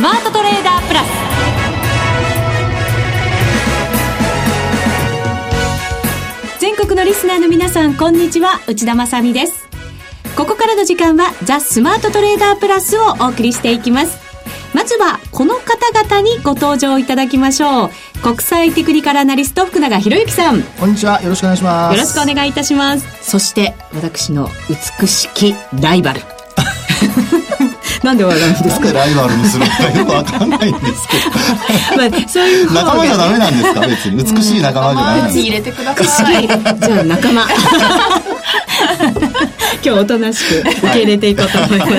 スマートトレーダープラス。全国のリスナーの皆さんこんにちは。内田まさです。ここからの時間はザ・スマートトレーダープラスをお送りしていきます。まずはこの方々にご登場いただきましょう。国際テクニカルアナリスト福永博之さん。こんにちは。よろしくお願いします。よろしくお願いいたします。そして私の美しきライバルなんで笑うんですか？ライバルにするのかよくわかんないんですけど。まあ、そういう方仲間じゃダメなんですか？別に。美しい仲間じゃないんですか。入れてください。じゃあ仲間。今日おとなしく受け入れていこうと思います。は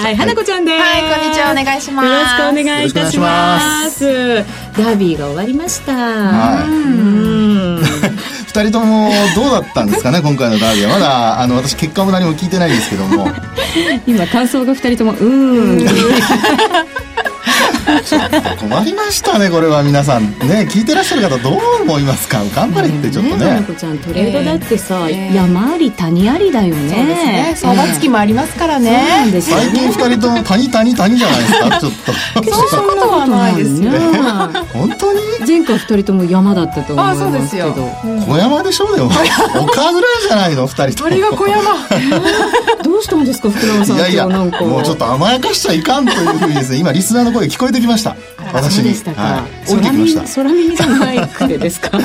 い、はい、花子ちゃんです。はい、こんにちは、お願いします。よろしくお願いいたします。ダービーが終わりました。はい。二人ともどうだったんですかね 今回のダービーは。まだあの私結果も何も聞いてないんですけども。今感想が二人ともうん。ちょっと困りましたねこれは皆さん。ね聞いてらっしゃる方どう思いますか？頑張れってちょっとね。ねちゃんトレードだってさ、えー、山あり谷ありだよね。そうですね。相場月もありますからね、ね、最近二人とも谷谷谷じゃないですか ちょっと。そんなことはないですよ、ね、本当に？前回二人とも山だったと思いますけど。小山でしょうでも岡ぐらいじゃないの二人と。もあれが小山。どうしたんですか福永さんいやいやもうちょっと甘やかしちゃいかんというふうにですね今リスナーの声聞こえてきました。私にでしたか、はい、降りてきました。空耳じゃないくてですか？空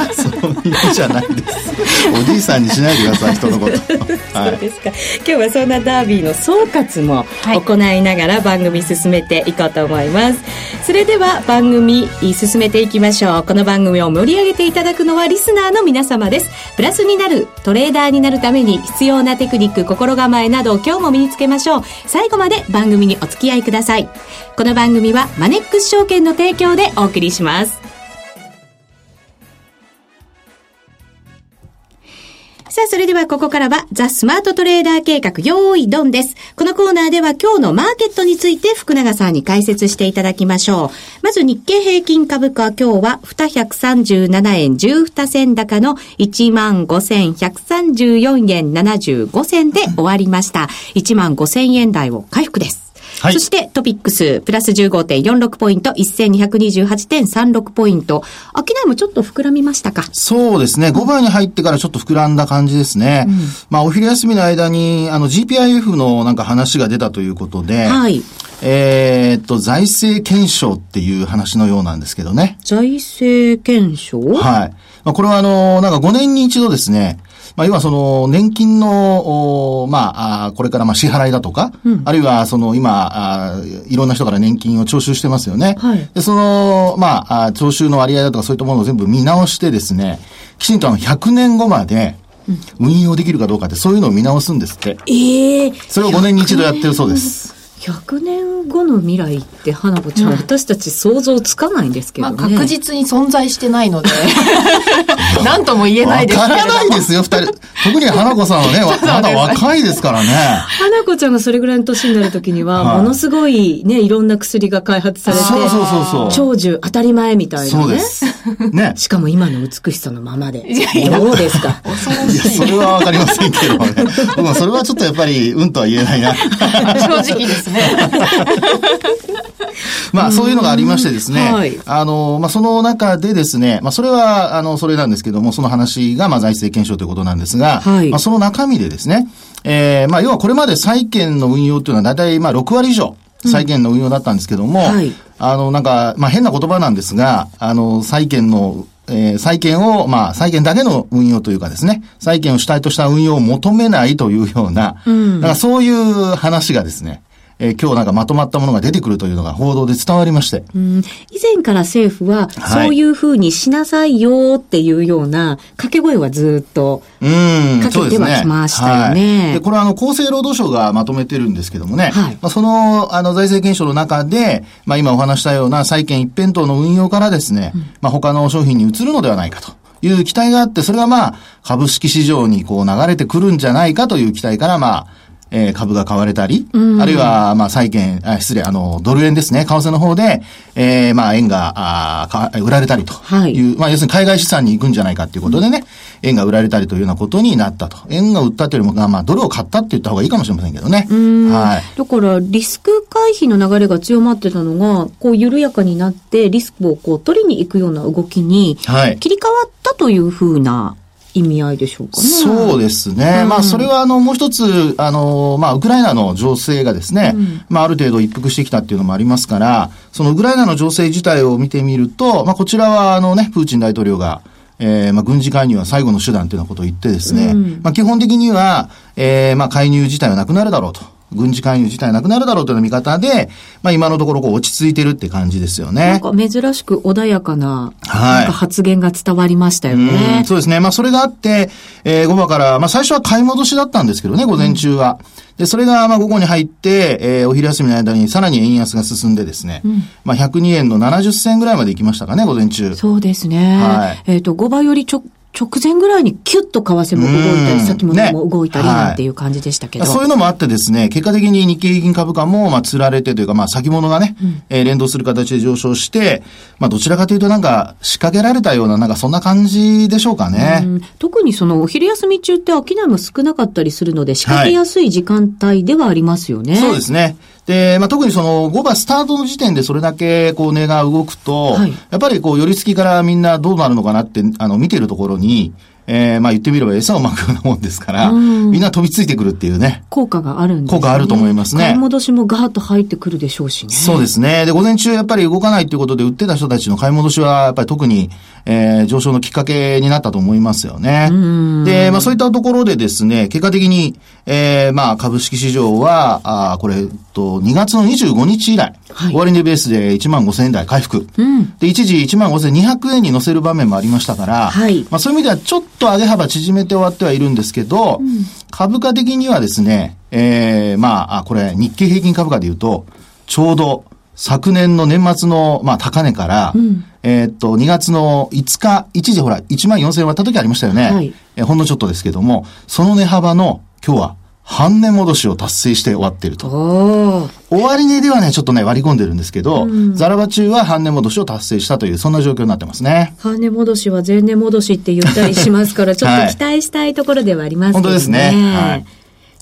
耳じゃないです。おじいさんにしないでください人のこと。そうですか、今日はそんなダービーの総括も行いながら番組進めていこうと思います、それでは番組進めていきましょう。この番組を盛り上げていただくのはリスナーの皆様です。プラスになるトレーダーになるために必要なテクニック心構えなど今日も身につけましょう。最後まで番組にお付き合いください。この番組はマネックス証券の提供でお送りします。さあ、それではここからは、ザ・スマートトレーダー計画、用意ドンです。このコーナーでは今日のマーケットについて福永さんに解説していただきましょう。まず日経平均株価今日は237円12銭高の15,134円75銭で終わりました。15,000円台を回復です。はい、そしてトピックス、プラス15.46ポイント、1228.36ポイント。商いもちょっと膨らみましたか？そうですね。5番に入ってからちょっと膨らんだ感じですね。うん、まあ、お昼休みの間に、あの、GPIF のなんか話が出たということで、はい。えっと、財政検証っていう話のようなんですけどね。財政検証？はい。まあ、これはあの、なんか5年に一度ですね、まあ、要はその、年金の、まあ、これからまあ支払いだとか、うん、あるいはその、今あ、いろんな人から年金を徴収してますよね。はい、で、その、まあ、徴収の割合だとかそういったものを全部見直してですね、きちんとあの、100年後まで、運用できるかどうかって、そういうのを見直すんですって。ええー、それを5年に一度やってるそうです。100年後の未来って花子ちゃん、うん、私たち想像つかないんですけどね、まあ、確実に存在してないので 何とも言えないですけどわからないですよ二人。特に花子さんはね まだ若いですからね。花子ちゃんがそれぐらいの年になる時には、はい、ものすごいねいろんな薬が開発されてそうそうそうそう。長寿当たり前みたいなね。そうです。ね。しかも今の美しさのままで。どうですか？い。やそれはわかりませんけどね。僕はそれはちょっとやっぱりうんとは言えないな。正直ですね まあ、そういうのがありましてですね、はい、あの、まあ、その中でですね、まあ、それは、あの、それなんですけども、その話が、まあ、財政検証ということなんですが、はい、まあ、その中身でですね、えー、まあ、要はこれまで債券の運用というのは大体、まあ、6割以上、債券の運用だったんですけども、うんはい、あの、なんか、まあ、変な言葉なんですが、あの、債券のえー、債券を、まあ、債券だけの運用というかですね、債券を主体とした運用を求めないというような、うん、だからそういう話がですね、えー、今日なんかまとまったものが出てくるというのが報道で伝わりまして。うん、以前から政府は、そういうふうにしなさいよっていうような掛け声はずっとかけてはきましたよね。ねはい、でこれはあの厚生労働省がまとめてるんですけどもね、はい、まあ、そのあの財政検証の中で、まあ、今お話したような債券一辺倒の運用からですね、うん、まあ、他の商品に移るのではないかと。いう期待があって、それがまあ、株式市場にこう流れてくるんじゃないかという期待から、まあ、えー、株が買われたり、あるいは、まあ、債券、あ失礼、あの、ドル円ですね、為替の方で、えー、まあ、円が、あか売られたりという、はい、まあ、要するに海外資産に行くんじゃないかということでね、円が売られたりというようなことになったと。円が売ったというよりも、まあ、ドルを買ったって言った方がいいかもしれませんけどね。はい。だから、リスク回避の流れが強まってたのが、こう、緩やかになって、リスクをこう、取りに行くような動きに、切り替わったというふうな、意味合いでしょうかね。そうですね。うん、まあ、それは、あの、もう一つ、あの、まあ、ウクライナの情勢がですね、うん、まあ、ある程度一服してきたっていうのもありますから、そのウクライナの情勢自体を見てみると、まあ、こちらは、あのね、プーチン大統領が、えー、まあ、軍事介入は最後の手段というようなことを言ってですね、うん、まあ、基本的には、えー、まあ、介入自体はなくなるだろうと。軍事介入自体なくなるだろうという見方で、まあ今のところこう落ち着いてるって感じですよね。なんか珍しく穏やかな、はい、なんか発言が伝わりましたよね。そうですね。まあそれがあって、えー、5番から、まあ最初は買い戻しだったんですけどね、午前中は。で、それがまあ午後に入って、えー、お昼休みの間にさらに円安が進んでですね、うん、まあ102円の70銭ぐらいまで行きましたかね、午前中。そうですね。はい。えっ、ー、と、5倍よりちょ直前ぐらいにキュッと為替も動いたり、先物も動いたりなんていう感じでしたけど、ねはい、そういうのもあってですね、結果的に日経平均株価も、まあ、釣られてというか、まあ、先物がね、うん、えー、連動する形で上昇して、まあ、どちらかというとなんか、仕掛けられたような、なんかそんな感じでしょうかね。特にその、お昼休み中って商いも少なかったりするので、仕掛けやすい時間帯ではありますよね。はい、そうですね。で、まあ、特にその5番スタートの時点でそれだけこう値が動くと、はい、やっぱりこう寄り付きからみんなどうなるのかなって、あの、見てるところに、えー、まあ言ってみれば餌をまくようなもんですから、みんな飛びついてくるっていうね。効果があるんですね。効果あると思いますね。買い戻しもガーッと入ってくるでしょうしね。そうですね。で、午前中やっぱり動かないっていうことで売ってた人たちの買い戻しは、やっぱり特に、えー、上昇のきっかけになったと思いますよね。で、まあそういったところでですね、結果的に、えー、まあ株式市場は、あこれ、と、2月の25日以来、はい、終値ベースで1万5000円台回復。うん、で、一時1万5200円に乗せる場面もありましたから、はい、まあそういう意味ではちょっと上げ幅縮めて終わってはいるんですけど、うん、株価的にはですね、えー、まあ、これ、日経平均株価で言うと、ちょうど昨年の年末の、まあ、高値から、うん、えっと、2月の5日、一時ほら、1万4000円割った時ありましたよね。はい、えほんのちょっとですけども、その値幅の、今日は、半値戻しを達成して終わってると。終値ではね、ちょっとね、割り込んでるんですけど、うん、ザラバ中は半値戻しを達成したという、そんな状況になってますね。半値戻しは前値戻しって言ったりしますから、ちょっと期待したいところではありますけどね。本当ですね。はい。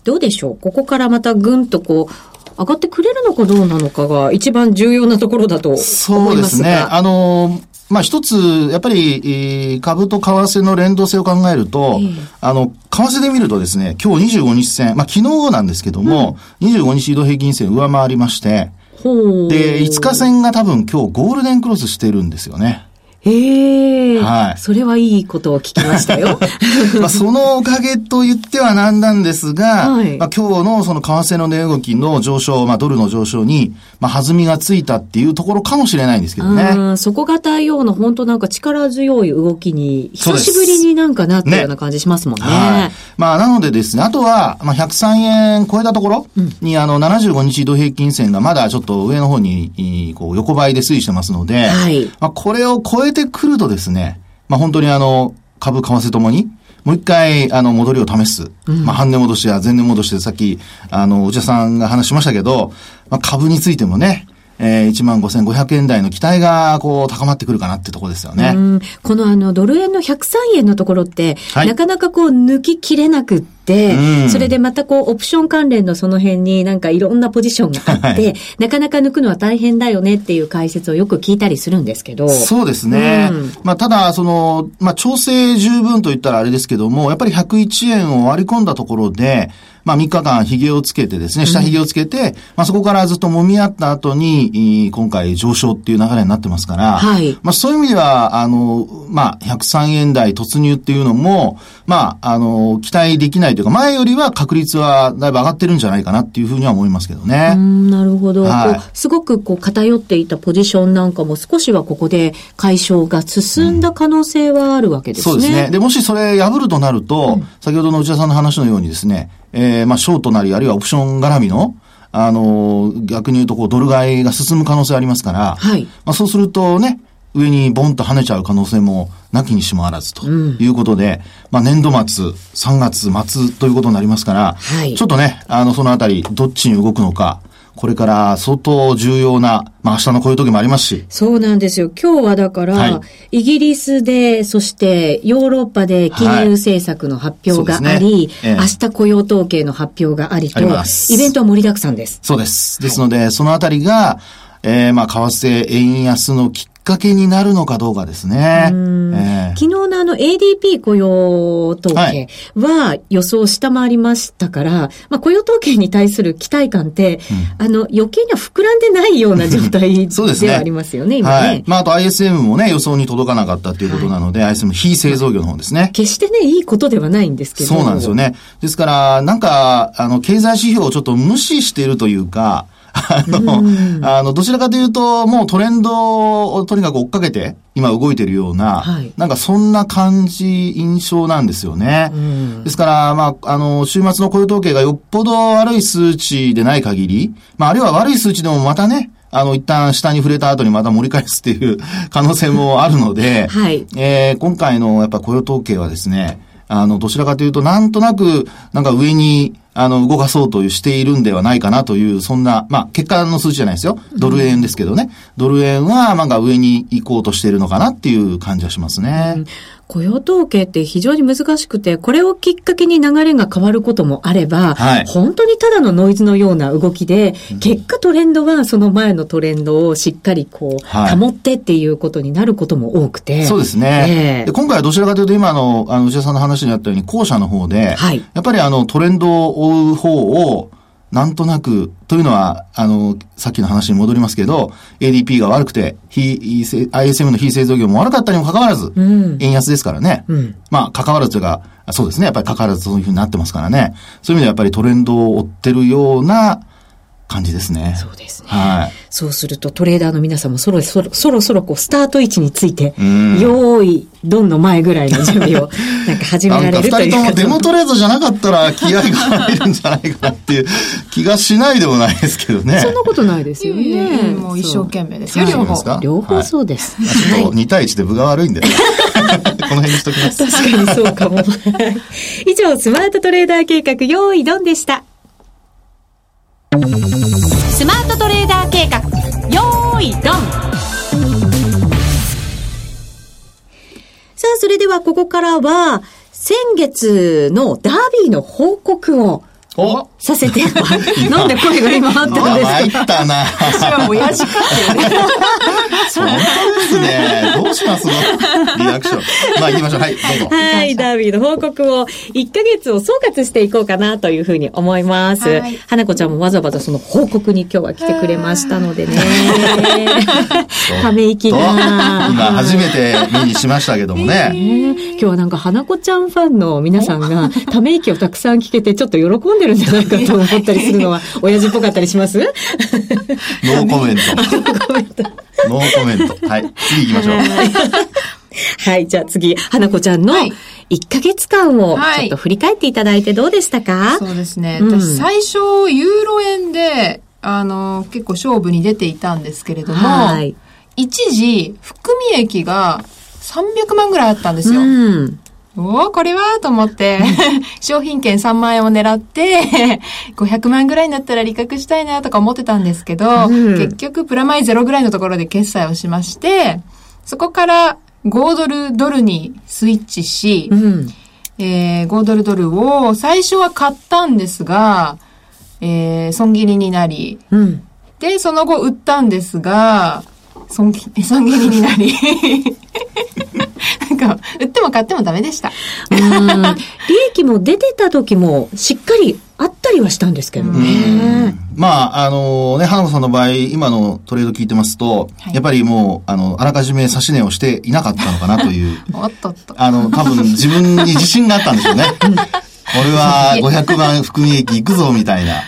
どうでしょう？ここからまたぐんとこう、上がってくれるのかどうなのかが一番重要なところだと思いますそうですね。あのまあ一つ、やっぱり、株と為替の連動性を考えると、えー、あの、為替で見るとですね、今日25日線、まあ昨日なんですけども、うん、25日移動平均線上回りまして、で、5日線が多分今日ゴールデンクロスしてるんですよね。ええー、はい。それはいいことを聞きましたよ。まあそのおかげと言ってはなんなんですが、はい、まあ今日のその為替の値動きの上昇、まあドルの上昇に、まあ弾みがついたっていうところかもしれないんですけどね。底堅いような本当なんか力強い動きに、久しぶりになんかなったような感じしますもんね。ねはい、まあなのでですね、あとは、まあ103円超えたところに、うん、あの75日移動平均線がまだちょっと上の方に、こう横ばいで推移してますので、はい、まあこれを超えてくるとですね、まあ本当にあの、株、為替ともに、もう一回、あの、戻りを試す。うん、まあ、半値戻しや前値戻しでさっき、あの、お茶さんが話しましたけど、まあ、株についてもね、えー、15,500円台の期待が、こう、高まってくるかなってとこですよね。このあの、ドル円の103円のところって、はい、なかなかこう、抜ききれなくって、それでまたこう、オプション関連のその辺になんかいろんなポジションがあって、はい、なかなか抜くのは大変だよねっていう解説をよく聞いたりするんですけど。そうですね。うん、まあ、ただ、その、まあ、調整十分と言ったらあれですけども、やっぱり101円を割り込んだところで、まあ3日間髭をつけてですね、下髭をつけて、うん、まあそこからずっと揉み合った後に、今回上昇っていう流れになってますから、はい。まあそういう意味では、あの、まあ103円台突入っていうのも、まあ、あの、期待できないというか、前よりは確率はだいぶ上がってるんじゃないかなっていうふうには思いますけどね。うん、なるほど。はい、すごくこう偏っていたポジションなんかも少しはここで解消が進んだ可能性はあるわけですね。うん、そうですね。で、もしそれ破るとなると、うん、先ほどの内田さんの話のようにですね、えー、まあ、ショートなり、あるいはオプション絡みの、あの、逆に言うと、こう、ドル買いが進む可能性ありますから、はい。まあ、そうするとね、上にボンと跳ねちゃう可能性もなきにしもあらずということで、うん、まあ年度末、3月末ということになりますから、はい、ちょっとね、あの、そのあたり、どっちに動くのか、これから相当重要な、まあ明日のこういう時もありますし。そうなんですよ。今日はだから、はい、イギリスで、そしてヨーロッパで金融政策の発表があり、はいねええ、明日雇用統計の発表がありと、イベントは盛りだくさんです。そうです。ですので、はい、そのあたりが、えー、まあ、為替円安のきっかけになるのかどうかですね。えー、昨日のあの ADP 雇用統計は予想下回りましたから、はい、まあ雇用統計に対する期待感って、うん、あの余計には膨らんでないような状態 ではありますよね、ね今ね。はい。まああと ISM もね予想に届かなかったっていうことなので、はい、ISM 非製造業の方ですね。決してね、いいことではないんですけど。そうなんですよね。ですから、なんか、あの、経済指標をちょっと無視しているというか、あの、あの、どちらかというと、もうトレンドをとにかく追っかけて、今動いてるような、はい、なんかそんな感じ、印象なんですよね。ですから、まあ、あの、週末の雇用統計がよっぽど悪い数値でない限り、まあ、あるいは悪い数値でもまたね、あの、一旦下に触れた後にまた盛り返すっていう可能性もあるので、はい、えー、今回のやっぱ雇用統計はですね、あの、どちらかというと、なんとなく、なんか上に、あの、動かそうとしているんではないかなという、そんな、まあ、結果の数字じゃないですよ。ドル円ですけどね。ドル円は、なんか上に行こうとしているのかなっていう感じはしますね。うん雇用統計って非常に難しくて、これをきっかけに流れが変わることもあれば、はい、本当にただのノイズのような動きで、うん、結果トレンドはその前のトレンドをしっかりこう、はい、保ってっていうことになることも多くて。そうですね。えー、で今回はどちらかというと今の、あの、内田さんの話にあったように、後者の方で、はい、やっぱりあの、トレンドを追う方を、なんとなく、というのは、あの、さっきの話に戻りますけど、ADP が悪くて、非、ISM の非製造業も悪かったにもかかわらず、うん、円安ですからね。うん、まあ、かかわらずというか、そうですね。やっぱりかかわらずそういうふうになってますからね。そういう意味ではやっぱりトレンドを追ってるような、感じですね。そうですね。はい。そうするとトレーダーの皆さんもそろそろ、そろそろこうスタート位置について、用意、どんの前ぐらいの準備を、なんか始められるというか。二人ともデモトレードじゃなかったら気合が入るんじゃないかなっていう 気がしないでもないですけどね。そんなことないですよね。もう一生懸命ですよ、両方。両方そうです。ちょっと2対1で分が悪いんで、この辺にしときます。確かにそうかも。以上、スマートトレーダー計画、用意ドンでした。スマートトレーダー計画。よーいドン。さあ、それではここからは、先月のダービーの報告を。お。させて、なんで声が今あったんですか参ったな。私は親父かっていうね。本当ですね。どうしますの？リアクション。まあ行きましょう。はい、どうぞ。はい、ダービーの報告を1ヶ月を総括していこうかなというふうに思います。はい、花子ちゃんもわざわざその報告に今日は来てくれましたのでね。ため息が。今初めて目にしましたけどもね。今日はなんか花子ちゃんファンの皆さんがため息をたくさん聞けてちょっと喜んでるんじゃないかと思ったりするのは、親父っぽかったりします？ノーコメント。ノーコメント。ノーコメント。はい。次行きましょう。はい。じゃあ次、花子ちゃんの1ヶ月間をちょっと振り返っていただいてどうでしたか、はい、そうですね。私最初、ユーロ円で、あの、結構勝負に出ていたんですけれども、はい、一時、含み益が300万ぐらいあったんですよ。うんおお、これは？と思って、商品券3万円を狙って、500万ぐらいになったら利確したいなとか思ってたんですけど、うん、結局プラマイゼロぐらいのところで決済をしまして、そこから5ドルドルにスイッチし、うん、えー、5ドルドルを最初は買ったんですが、えー、損切りになり、うん、で、その後売ったんですが、損損切りになりなんか、売っても買ってもダメでした。利益も出てた時もしっかりあったりはしたんですけどね。まあ、あのね、花子さんの場合、今のトレード聞いてますと、はい、やっぱりもう、あの、あらかじめ指し値をしていなかったのかなという。おっとっと。あの、多分自分に自信があったんでしょうね。これは500万含み益いくぞ、みたいな。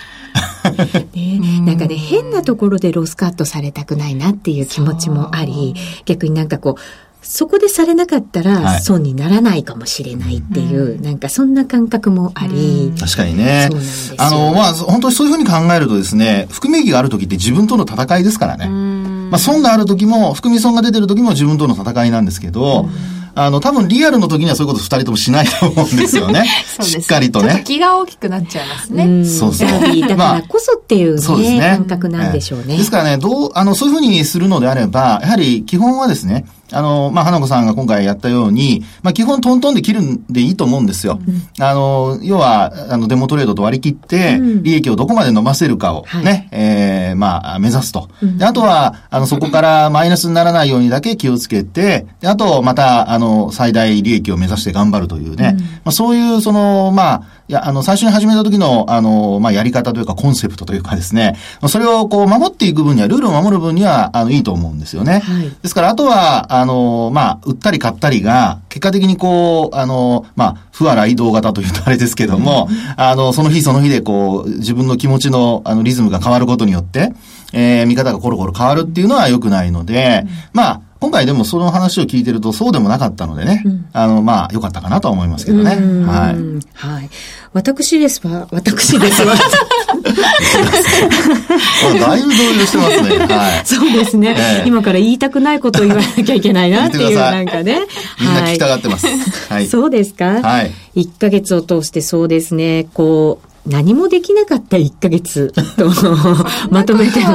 ね、なんかね、変なところでロスカットされたくないなっていう気持ちもあり、逆になんかこう、そこでされなかったら損にならないかもしれないっていう、はい、なんかそんな感覚もあり。確かにね。あの、まあ、本当にそういうふうに考えるとですね、含み益がある時って自分との戦いですからね。まあ、損がある時も、含み損が出てる時も自分との戦いなんですけど、あの、多分リアルの時にはそういうこと二人ともしないと思うんですよね。しっかりとね。ちょっと気が大きくなっちゃいますね。そうそう。だからこそっていうね、そうですね感覚なんでしょうね。ですからね、どう、あの、そういうふうにするのであれば、やはり基本はですね、あの、まあ、花子さんが今回やったように、まあ、基本トントンで切るんでいいと思うんですよ。うん、あの、要は、あの、デモトレードと割り切って、利益をどこまで伸ばせるかをね、うん、ええー、まあ、目指すと。で、あとは、あの、そこからマイナスにならないようにだけ気をつけて、で、あと、また、あの、最大利益を目指して頑張るというね、うん、まあ、そういう、その、まあ、いや、あの、最初に始めた時の、あの、まあ、やり方というか、コンセプトというかですね、それをこう、守っていく分には、ルールを守る分には、あの、いいと思うんですよね。はい、ですから、あとは、あの、まあ、売ったり買ったりが、結果的にこう、あの、まあ、不和雷動型というとあれですけども、あの、その日その日でこう、自分の気持ちの、あの、リズムが変わることによって、えー、見方がコロコロ変わるっていうのは良くないので、まあ、今回でもその話を聞いてるとそうでもなかったのでね、うん、あの、まあ、良かったかなとは思いますけどね。はい。はい。私ですわ、私ですわ。だいぶ動揺してますね。はい。そうですね、えー、今から言いたくないことを言わなきゃいけないなっていう、なんかね。みんな聞きたがってます。はい。そうですか？はい。1ヶ月を通してそうですね、こう、何もできなかった1ヶ月と まとめても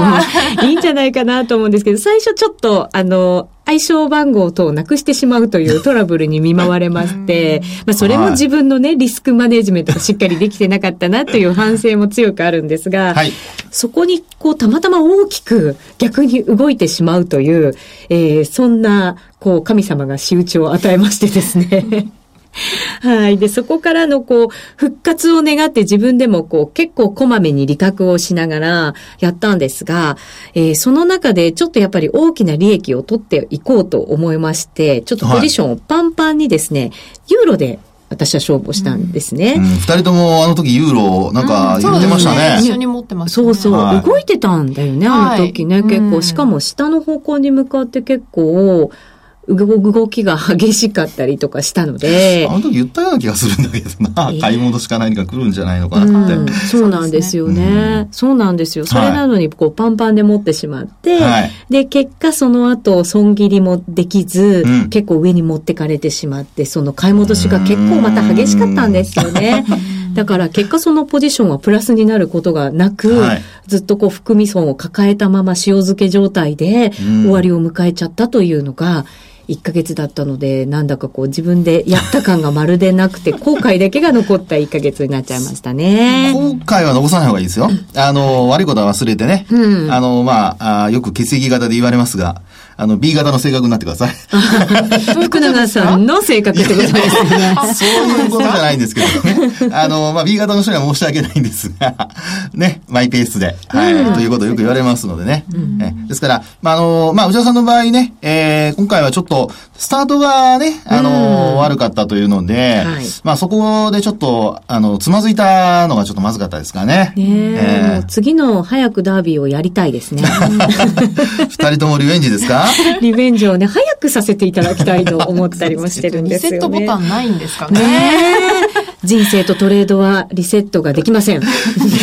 い。いんじゃないかなと思うんですけど、最初ちょっと、あの、相性番号等をなくしてしまうというトラブルに見舞われまして、まあそれも自分のね、リスクマネジメントがしっかりできてなかったなという反省も強くあるんですが、はい、そこにこうたまたま大きく逆に動いてしまうという、えー、そんなこう神様が仕打ちを与えましてですね。はい。で、そこからのこう、復活を願って自分でもこう、結構こまめに利確をしながらやったんですが、えー、その中でちょっとやっぱり大きな利益を取っていこうと思いまして、ちょっとポジションをパンパンにですね、はい、ユーロで私は勝負をしたんですね。二、うん、人ともあの時ユーロなんか言ってましたね。うん、一緒に持ってます、ね、そうそう、はい、動いてたんだよね、あの時ね、はい、結構。しかも下の方向に向かって結構、動きが激しかったりとかしたので。あの時言ったような気がするんだけどな。買い戻しか何か来るんじゃないのかなって。うん、そうなんですよね。そうなんですよ。それなのにこうパンパンで持ってしまって、はい、で、結果その後損切りもできず、うん、結構上に持ってかれてしまって、その買い戻しが結構また激しかったんですよね。だから結果そのポジションはプラスになることがなく、はい、ずっとこう含み損を抱えたまま塩漬け状態で終わりを迎えちゃったというのが、1ヶ月だったので、なんだかこう自分でやった感がまるでなくて、後悔だけが残った1ヶ月になっちゃいましたね。後悔は残さない方がいいですよ。あの、悪いことは忘れてね。うん、あの、まああ、よく血液型で言われますが、あの、B 型の性格になってください。福永さんの性格ってことですね。そういうことじゃないんですけどね。あの、まあ、B 型の人には申し訳ないんですが、ね、マイペースで、はい、ということをよく言われますのでね。うん、えですから、まあ、あの、まあ、内田さんの場合ね、えー、今回はちょっと、スタートがね、あの、悪かったというので、はい、まあ、そこでちょっと、あの、つまずいたのがちょっとまずかったですかね。ねえー、次の早くダービーをやりたいですね。二人ともリベンジですか？リベンジをね、早くさせていただきたいと思ったりもしてるんですよね。リセットボタンないんですかね。ね人生とトレードはリセットができません。い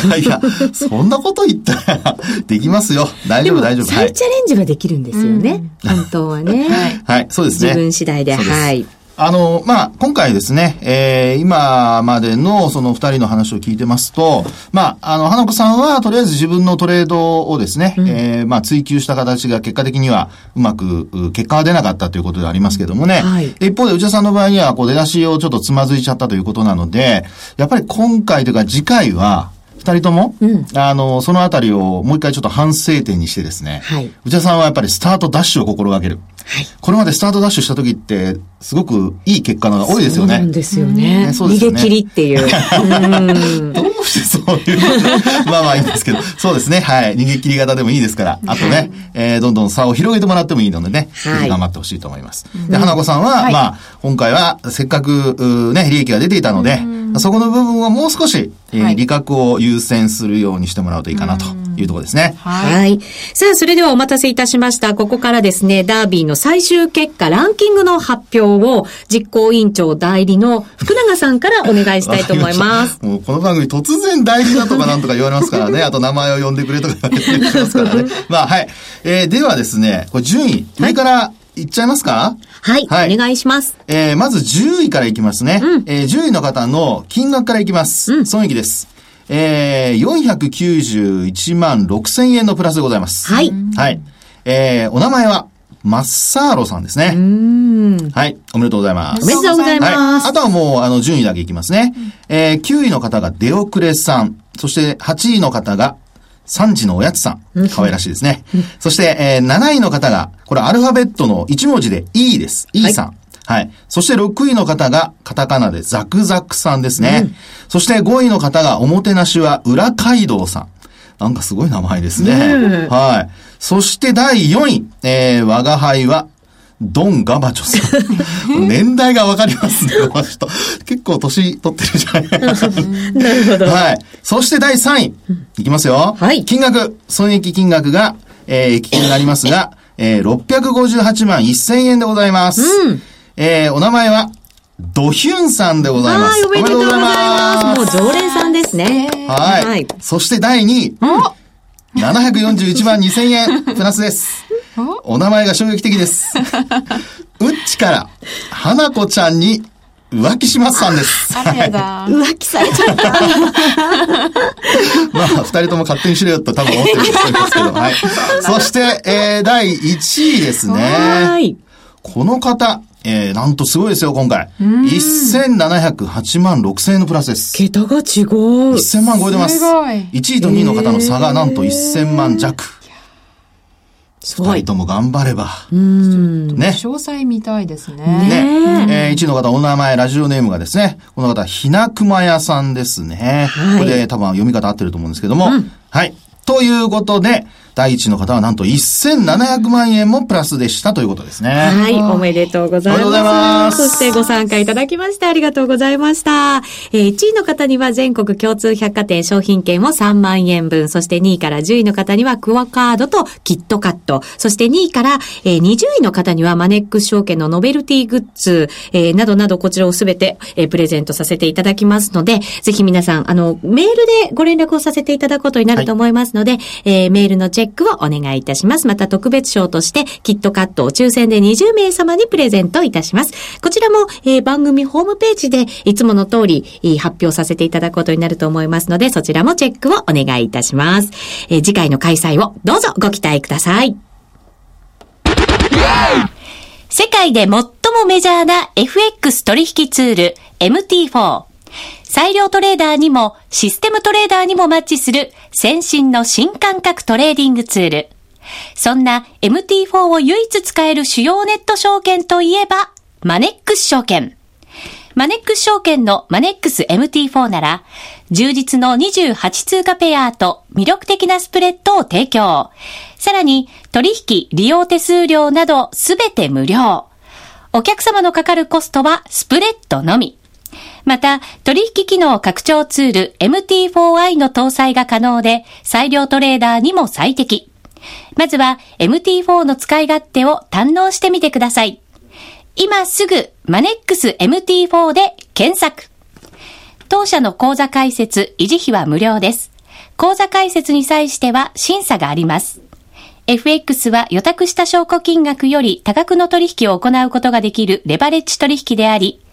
やいや、そんなこと言ったら、できますよ。大丈夫、大丈夫。再チャレンジはできるんですよね。本当はね。はい、そうですね。自分次第で、はい。あの、まあ、今回ですね、えー、今までのその二人の話を聞いてますと、まあ、あの、花子さんはとりあえず自分のトレードをですね、うん、えー、まあ、追求した形が結果的にはうまく、結果は出なかったということでありますけどもね、はい、一方で内田さんの場合には、こう、出だしをちょっとつまずいちゃったということなので、やっぱり今回というか次回は、二人とも、うん、あの、そのあたりをもう一回ちょっと反省点にしてですね、はい、内田さんはやっぱりスタートダッシュを心がける。はい、これまでスタートダッシュした時って、すごくいい結果が多いですよね。そうなんですよね。ねそうですよね。逃げ切りっていう。う どうしてそういう まあまあいいんですけど、そうですね。はい。逃げ切り型でもいいですから。あとね、はい、えー、どんどん差を広げてもらってもいいのでね、はい、頑張ってほしいと思います。で、花子さんは、はい、まあ、今回はせっかく、ね、利益が出ていたので、そこの部分をもう少し、えー、利確を優先するようにしてもらうといいかなというところですね。はい。はい。さあ、それではお待たせいたしました。ここからですね、ダービーの最終結果、ランキングの発表を、実行委員長代理の福永さんからお願いしたいと思います。もうこの番組突然代理だとかなんとか言われますからね。あと名前を呼んでくれとか言われますからね。まあ、はい。えー、ではですね、これ順位、上からいっちゃいますか？はい、はい、お願いします。えー、まず10位からいきますね。うん、えー、10位の方の金額からいきます。うん、損益です。えー、491万6千円のプラスでございます。はい。はい。えー、お名前は、マッサーロさんですね。はい。おめでとうございます。おめでとうございます。はい、あとはもう、あの、順位だけいきますね。えー、9位の方がデオクレさん。そして8位の方が3時のおやつさん。可愛らしいですね。そして、えー、7位の方が、これアルファベットの1文字で E です。E さん。はい。そして6位の方がカタカナでザクザクさんですね。うん、そして5位の方がおもてなしは裏街道さん。なんかすごい名前ですね。はい。そして第4位、えー、我が輩はドン・ガバチョさん。年代がわかりますね、この人。結構年取ってるじゃないですか。なるほど。はい。そして第3位。いきますよ。はい。金額、損益金額が、えー、益金になりますが、えー、658万1000円でございます。うん。えー、お名前は、ドヒュンさんでございます。おめでとうございます。もう常連さんですね。はい。はい、そして第2位。741万2000円、プラスです。お？名前が衝撃的です。うっちから、花子ちゃんに浮気しますさんです。あれだ。浮気されちゃった。まあ、二人とも勝手にしろよと多分思ってると思いますけど、はい。そして、えー、第1位ですね。はい。この方、えー、なんとすごいですよ、今回。1708万6000円のプラスです。桁が違う。1000万超えてます。すごい。1位と2位の方の差がなんと1000万弱。二人とも頑張れば。うん。ね。詳細見たいですね。ね。ねえー、1位の方、お名前、ラジオネームがですね、この方、ひなくま屋さんですね。はい。これで多分読み方合ってると思うんですけども。うん、はい。ということで、第一の方はなんと1700万円もプラスでしたということですね。はい、おめでとうございます。おめでとうございます。そしてご参加いただきましてありがとうございました。えー、1位の方には全国共通百貨店商品券を3万円分、そして2位から10位の方にはクワカードとキットカット、そして2位から、えー、20位の方にはマネックス証券のノベルティグッズ、えー、などなどこちらをすべて、えー、プレゼントさせていただきますので、ぜひ皆さん、あの、メールでご連絡をさせていただくことになると思いますので、はい、えー、メールのチェックをお願いいたします。たします。また特別賞として、キットカットを抽選で20名様にプレゼントいたします。こちらも、えー、番組ホームページでいつもの通り、えー、発表させていただくことになると思いますので、そちらもチェックをお願いいたします。えー、次回の開催をどうぞご期待ください。世界で最もメジャーな FX 取引ツール MT4。裁量トレーダーにもシステムトレーダーにもマッチする先進の新感覚トレーディングツール。そんな MT4 を唯一使える主要ネット証券といえば、マネックス証券。マネックス証券のマネックス MT4 なら、充実の28通貨ペアと魅力的なスプレッドを提供。さらに、取引、利用手数料などすべて無料。お客様のかかるコストはスプレッドのみ。また、取引機能拡張ツール MT4i の搭載が可能で、裁量トレーダーにも最適。まずは MT4 の使い勝手を堪能してみてください。今すぐマネックス MT4 で検索。当社の口座開設、維持費は無料です。口座開設に際しては審査があります。FX は予託した証拠金額より多額の取引を行うことができるレバレッジ取引であり、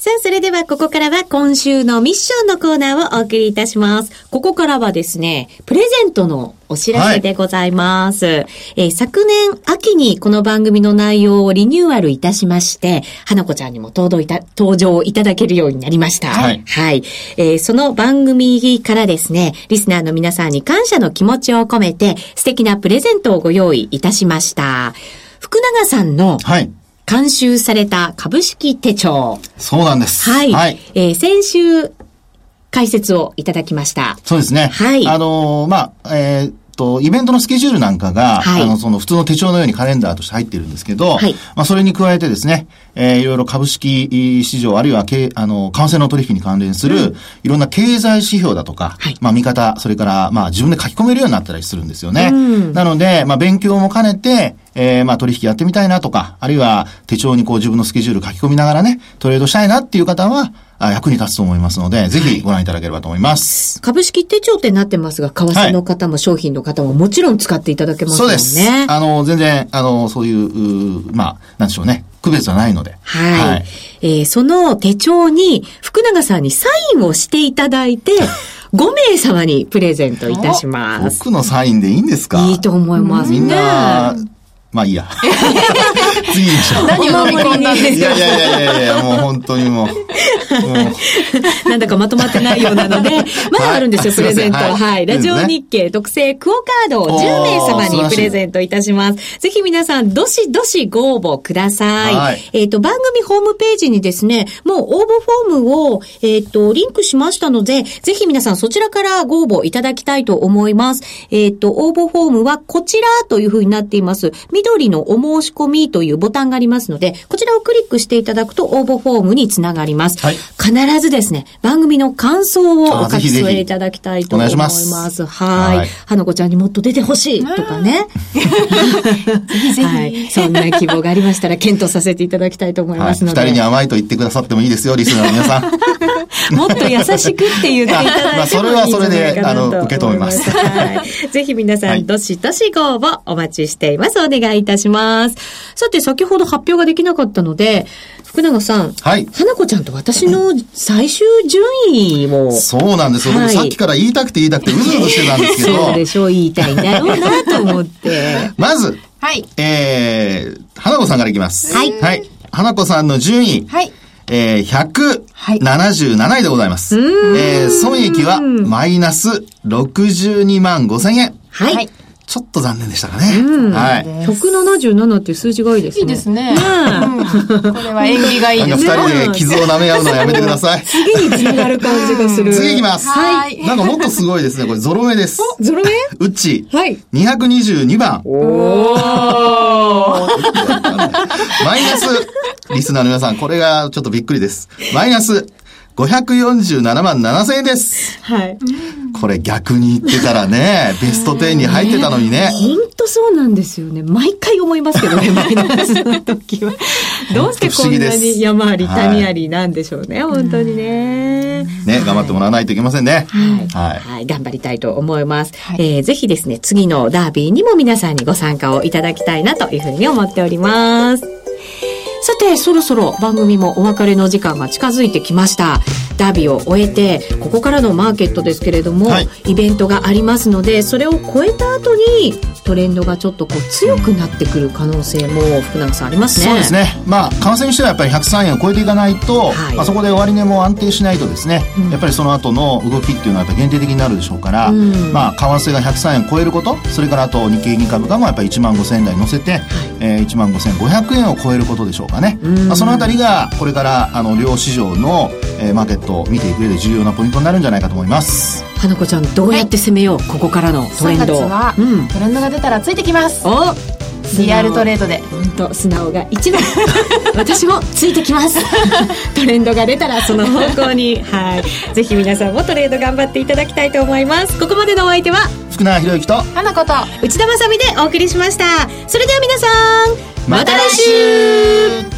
さあ、それではここからは今週のミッションのコーナーをお送りいたします。ここからはですね、プレゼントのお知らせでございます。はい、えー、昨年秋にこの番組の内容をリニューアルいたしまして、花子ちゃんにも登場いた登場いただけるようになりました。はい。はい。えー、その番組からですね、リスナーの皆さんに感謝の気持ちを込めて、素敵なプレゼントをご用意いたしました。福永さんの、はい。監修された株式手帳。そうなんです。はい。はい、えー、先週、解説をいただきました。そうですね。はい。あのー、まあ、えー、と、イベントのスケジュールなんかが、はい、あの、その普通の手帳のようにカレンダーとして入ってるんですけど、はい、まあ、それに加えてですね、えー、いろいろ株式市場、あるいは、けあの、為替の取引に関連する、うん、いろんな経済指標だとか、はい、まあ、見方、それから、まあ、自分で書き込めるようになったりするんですよね。うん、なので、まあ、勉強も兼ねて、えー、まあ取引やってみたいなとか、あるいは手帳にこう自分のスケジュール書き込みながらね、トレードしたいなっていう方は、役に立つと思いますので、ぜひご覧いただければと思います。株式手帳ってなってますが、為替の方も商品の方ももちろん使っていただけますもんね。そうです。あの、全然、あの、そういう、うまあ、なんでしょうね。区別はないので。はい。はい、えー、その手帳に、福永さんにサインをしていただいて、5名様にプレゼントいたします。僕のサインでいいんですか？いいと思います、ね、みんな、まあいいや。次でしょ。何を飲み込んだんですか？いやいやいやいやいや、もう本当にもう。もう なんだかまとまってないようなので、まだあるんですよ、プレゼント。はい。ラジオ日経特製クオカードを10名様にプレゼントいたします。ぜひ皆さん、どしどしご応募ください。はい、えっ、と、番組ホームページにですね、もう応募フォームを、えっ、と、リンクしましたので、ぜひ皆さんそちらからご応募いただきたいと思います。えっ、と、応募フォームはこちらというふうになっています。緑のお申し込みというボタンがありますので、こちらをクリックしていただくと応募フォームにつながります。はい、必ずですね、番組の感想をお書き添えいただきたいと思います。いますはい。花子ちゃんにもっと出てほしいとかね。ぜひぜひ。はい。そんな希望がありましたら検討させていただきたいと思いますので。二、はい、人に甘いと言ってくださってもいいですよ、リスナーの皆さん。もっと優しくって言っていただいてもいいまあ、それはそれで、あの、受け止めます。はい。ぜひ皆さん、どしどしご応募お待ちしています。お願いいたします。さて、先ほど発表ができなかったので、福永さん。はい。花子ちゃんと私の最終順位を。そうなんですよ。はい、さっきから言いたくて言いたくてうずうずしてたんですけど。そうでしょう、言いたいんだろうなと思って。まず、はい。えー、花子さんからいきます。はい。はい。花子さんの順位。はい。えー、177位でございます。はい、えー、損益はマイナス62万5千円。はい。ちょっと残念でしたかね。うん、はい。177っていう数字がいいですね。いいですね。うん、これは縁起がいいですね。二人で傷を舐め合うのはやめてください。次につながる感じがする。次いきます。はい。なんかもっとすごいですね。これゾロ目です。ゾロ目？うっち。はい。222番。お マイナス、リスナーの皆さん、これがちょっとびっくりです。マイナス547万7千円です。はい。これ逆に言ってたらね、ベスト10に入ってたのにね。本当そうなんですよね。毎回思いますけどね、マイナスの時は。どうしてこんなに山あり谷ありなんでしょうね、はい、本当にね。ね、頑張ってもらわないといけませんね。はい。はい。頑張りたいと思います。はい、えー、ぜひですね、次のダービーにも皆さんにご参加をいただきたいなというふうに思っております。さて、そろそろ番組もお別れの時間が近づいてきました。ダービーを終えて、ここからのマーケットですけれども、はい、イベントがありますので、それを超えた後に、トレンドがちょっとこう強くなってくる可能性も福永さんありますね。そうですね。まあ、為替にしてはやっぱり103円を超えていかないと、はい、まあ、そこで終値も安定しないとですね、うん、やっぱりその後の動きっていうのはやっぱ限定的になるでしょうから、うん、まあ、為替が103円を超えること、それからあと日経平均株価もやっぱり1万5000円台乗せて、はい、えー、1万5500円を超えることでしょうかね。まあ、そのあたりが、これからあの両市場の、えー、マーケットを見ていく上で重要なポイントになるんじゃないかと思います。花子ちゃんどうやって攻めよう、はい、ここからのトレンド。は、うん、トレンドが出たらついてきます。おリアルトレードで。本当素直が一番。私もついてきます。トレンドが出たらその方向に。はい。ぜひ皆さんもトレード頑張っていただきたいと思います。ここまでのお相手は福永博之と花子と内田まさみでお送りしました。それでは皆さんまた来週